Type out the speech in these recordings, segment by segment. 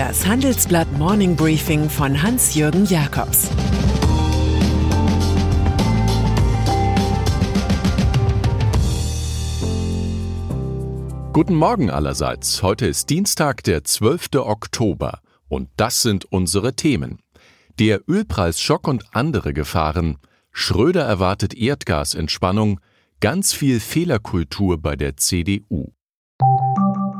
Das Handelsblatt Morning Briefing von Hans-Jürgen Jakobs Guten Morgen allerseits. Heute ist Dienstag, der 12. Oktober. Und das sind unsere Themen. Der Ölpreisschock und andere Gefahren. Schröder erwartet Erdgasentspannung. Ganz viel Fehlerkultur bei der CDU.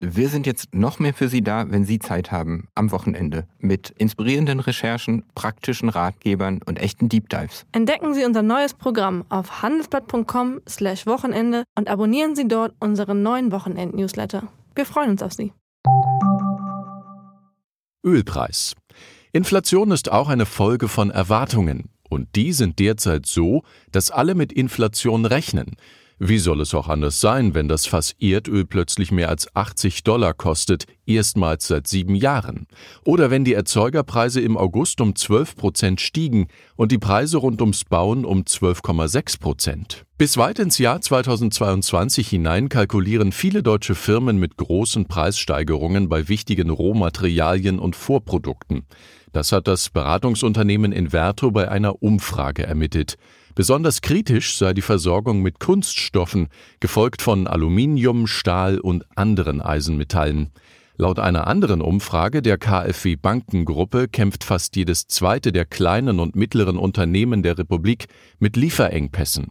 Wir sind jetzt noch mehr für Sie da, wenn Sie Zeit haben, am Wochenende, mit inspirierenden Recherchen, praktischen Ratgebern und echten Deep Dives. Entdecken Sie unser neues Programm auf handelsblatt.com/wochenende und abonnieren Sie dort unseren neuen Wochenend-Newsletter. Wir freuen uns auf Sie. Ölpreis. Inflation ist auch eine Folge von Erwartungen. Und die sind derzeit so, dass alle mit Inflation rechnen. Wie soll es auch anders sein, wenn das Fass Erdöl plötzlich mehr als 80 Dollar kostet, erstmals seit sieben Jahren? Oder wenn die Erzeugerpreise im August um 12 Prozent stiegen und die Preise rund ums Bauen um 12,6 Prozent? Bis weit ins Jahr 2022 hinein kalkulieren viele deutsche Firmen mit großen Preissteigerungen bei wichtigen Rohmaterialien und Vorprodukten. Das hat das Beratungsunternehmen Inverto bei einer Umfrage ermittelt. Besonders kritisch sei die Versorgung mit Kunststoffen, gefolgt von Aluminium, Stahl und anderen Eisenmetallen. Laut einer anderen Umfrage der KfW Bankengruppe kämpft fast jedes zweite der kleinen und mittleren Unternehmen der Republik mit Lieferengpässen.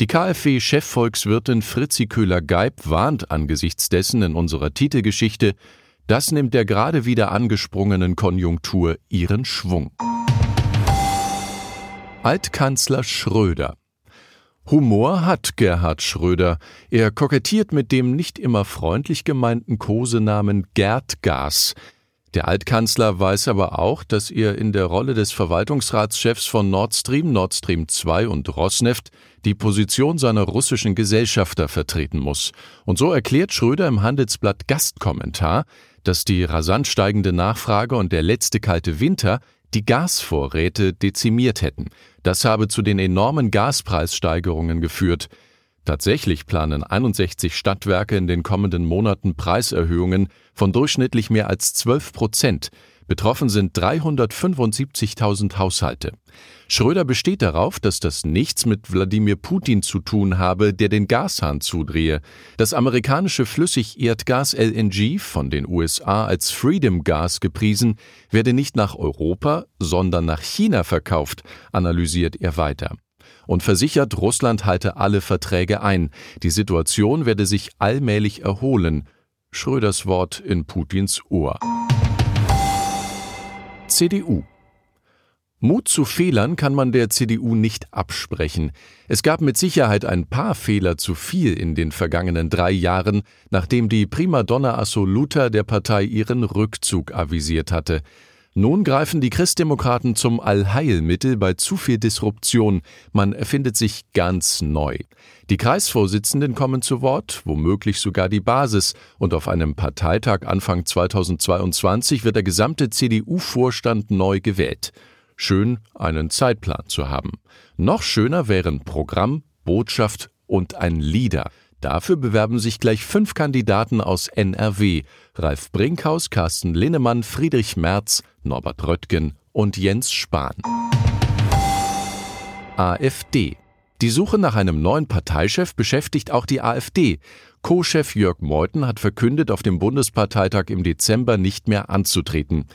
Die KfW-Chefvolkswirtin Fritzi Köhler-Geib warnt angesichts dessen in unserer Titelgeschichte, das nimmt der gerade wieder angesprungenen Konjunktur ihren Schwung. Altkanzler Schröder. Humor hat Gerhard Schröder. Er kokettiert mit dem nicht immer freundlich gemeinten Kosenamen Gerd Gas. Der Altkanzler weiß aber auch, dass er in der Rolle des Verwaltungsratschefs von Nord Stream, Nord Stream 2 und Rosneft die Position seiner russischen Gesellschafter vertreten muss. Und so erklärt Schröder im Handelsblatt Gastkommentar, dass die rasant steigende Nachfrage und der letzte kalte Winter die Gasvorräte dezimiert hätten. Das habe zu den enormen Gaspreissteigerungen geführt. Tatsächlich planen 61 Stadtwerke in den kommenden Monaten Preiserhöhungen von durchschnittlich mehr als 12 Prozent. Betroffen sind 375.000 Haushalte. Schröder besteht darauf, dass das nichts mit Wladimir Putin zu tun habe, der den Gashahn zudrehe. Das amerikanische Flüssigerdgas LNG, von den USA als Freedom Gas gepriesen, werde nicht nach Europa, sondern nach China verkauft, analysiert er weiter. Und versichert, Russland halte alle Verträge ein. Die Situation werde sich allmählich erholen. Schröders Wort in Putins Ohr. CDU Mut zu Fehlern kann man der CDU nicht absprechen. Es gab mit Sicherheit ein paar Fehler zu viel in den vergangenen drei Jahren, nachdem die Primadonna Assoluta der Partei ihren Rückzug avisiert hatte. Nun greifen die Christdemokraten zum Allheilmittel bei zu viel Disruption. Man erfindet sich ganz neu. Die Kreisvorsitzenden kommen zu Wort, womöglich sogar die Basis, und auf einem Parteitag Anfang 2022 wird der gesamte CDU-Vorstand neu gewählt. Schön, einen Zeitplan zu haben. Noch schöner wären Programm, Botschaft und ein Leader. Dafür bewerben sich gleich fünf Kandidaten aus NRW: Ralf Brinkhaus, Carsten Linnemann, Friedrich Merz, Norbert Röttgen und Jens Spahn. AfD. Die Suche nach einem neuen Parteichef beschäftigt auch die AfD. Co-Chef Jörg Meuthen hat verkündet, auf dem Bundesparteitag im Dezember nicht mehr anzutreten.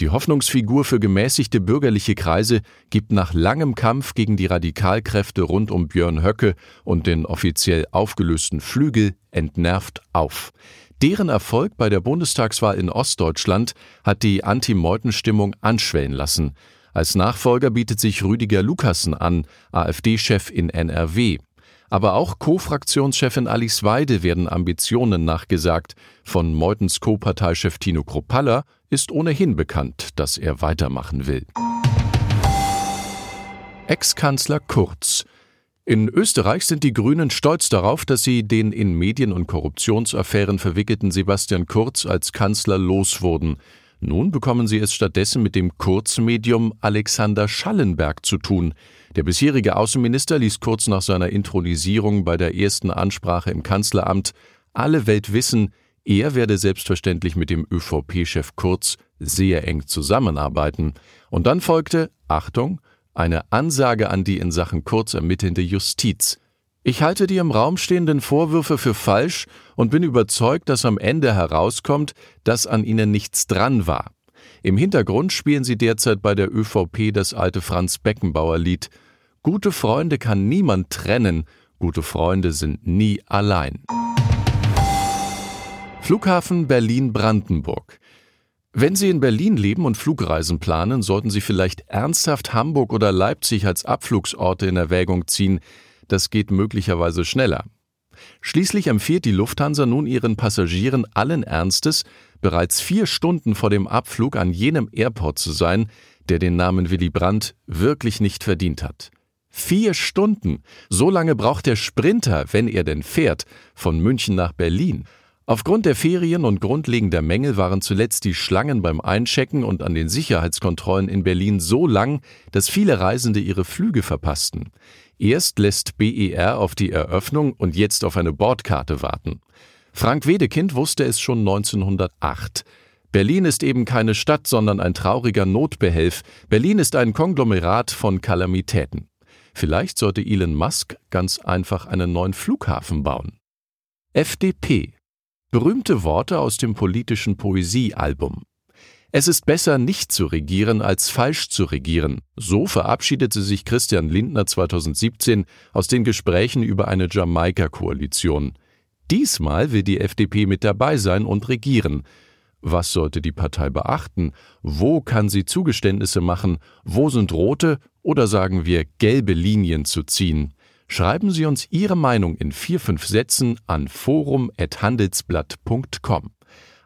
Die Hoffnungsfigur für gemäßigte bürgerliche Kreise gibt nach langem Kampf gegen die Radikalkräfte rund um Björn Höcke und den offiziell aufgelösten Flügel entnervt auf. Deren Erfolg bei der Bundestagswahl in Ostdeutschland hat die Anti-Meuthen-Stimmung anschwellen lassen. Als Nachfolger bietet sich Rüdiger Lukassen an, AfD-Chef in NRW. Aber auch Co-Fraktionschefin Alice Weide werden Ambitionen nachgesagt. Von Meutens Co-Parteichef Tino Kropalla ist ohnehin bekannt, dass er weitermachen will. Ex-Kanzler Kurz In Österreich sind die Grünen stolz darauf, dass sie den in Medien- und Korruptionsaffären verwickelten Sebastian Kurz als Kanzler loswurden. Nun bekommen sie es stattdessen mit dem Kurzmedium Alexander Schallenberg zu tun. Der bisherige Außenminister ließ kurz nach seiner Intronisierung bei der ersten Ansprache im Kanzleramt alle Welt wissen, er werde selbstverständlich mit dem ÖVP-Chef Kurz sehr eng zusammenarbeiten. Und dann folgte, Achtung, eine Ansage an die in Sachen Kurz ermittelnde Justiz. Ich halte die im Raum stehenden Vorwürfe für falsch und bin überzeugt, dass am Ende herauskommt, dass an ihnen nichts dran war. Im Hintergrund spielen sie derzeit bei der ÖVP das alte Franz Beckenbauer Lied Gute Freunde kann niemand trennen, gute Freunde sind nie allein. Flughafen Berlin-Brandenburg. Wenn Sie in Berlin leben und Flugreisen planen, sollten Sie vielleicht ernsthaft Hamburg oder Leipzig als Abflugsorte in Erwägung ziehen, das geht möglicherweise schneller. Schließlich empfiehlt die Lufthansa nun ihren Passagieren allen Ernstes, bereits vier Stunden vor dem Abflug an jenem Airport zu sein, der den Namen Willy Brandt wirklich nicht verdient hat. Vier Stunden! So lange braucht der Sprinter, wenn er denn fährt, von München nach Berlin. Aufgrund der Ferien und grundlegender Mängel waren zuletzt die Schlangen beim Einchecken und an den Sicherheitskontrollen in Berlin so lang, dass viele Reisende ihre Flüge verpassten. Erst lässt BER auf die Eröffnung und jetzt auf eine Bordkarte warten. Frank Wedekind wusste es schon 1908. Berlin ist eben keine Stadt, sondern ein trauriger Notbehelf. Berlin ist ein Konglomerat von Kalamitäten. Vielleicht sollte Elon Musk ganz einfach einen neuen Flughafen bauen. FDP. Berühmte Worte aus dem politischen Poesiealbum. Es ist besser, nicht zu regieren, als falsch zu regieren. So verabschiedete sich Christian Lindner 2017 aus den Gesprächen über eine Jamaika-Koalition. Diesmal will die FDP mit dabei sein und regieren. Was sollte die Partei beachten? Wo kann sie Zugeständnisse machen? Wo sind rote oder sagen wir gelbe Linien zu ziehen? Schreiben Sie uns Ihre Meinung in vier, fünf Sätzen an forum.handelsblatt.com.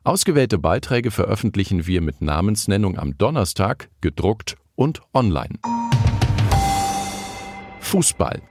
Ausgewählte Beiträge veröffentlichen wir mit Namensnennung am Donnerstag, gedruckt und online. Fußball.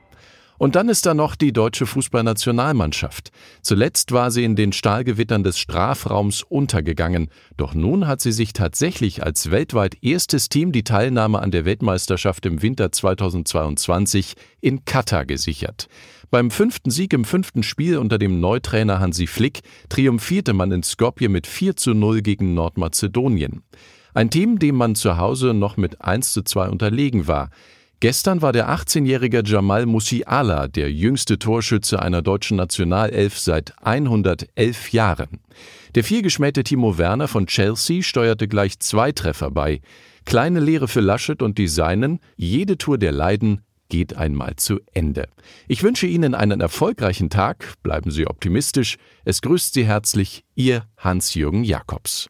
Und dann ist da noch die deutsche Fußballnationalmannschaft. Zuletzt war sie in den Stahlgewittern des Strafraums untergegangen, doch nun hat sie sich tatsächlich als weltweit erstes Team die Teilnahme an der Weltmeisterschaft im Winter 2022 in Katar gesichert. Beim fünften Sieg im fünften Spiel unter dem Neutrainer Hansi Flick triumphierte man in Skopje mit 4 zu 0 gegen Nordmazedonien. Ein Team, dem man zu Hause noch mit 1 zu 2 unterlegen war. Gestern war der 18-jährige Jamal Musiala der jüngste Torschütze einer deutschen Nationalelf seit 111 Jahren. Der vielgeschmähte Timo Werner von Chelsea steuerte gleich zwei Treffer bei. Kleine Lehre für Laschet und die Seinen, jede Tour der Leiden geht einmal zu Ende. Ich wünsche Ihnen einen erfolgreichen Tag, bleiben Sie optimistisch. Es grüßt Sie herzlich Ihr Hans-Jürgen Jakobs.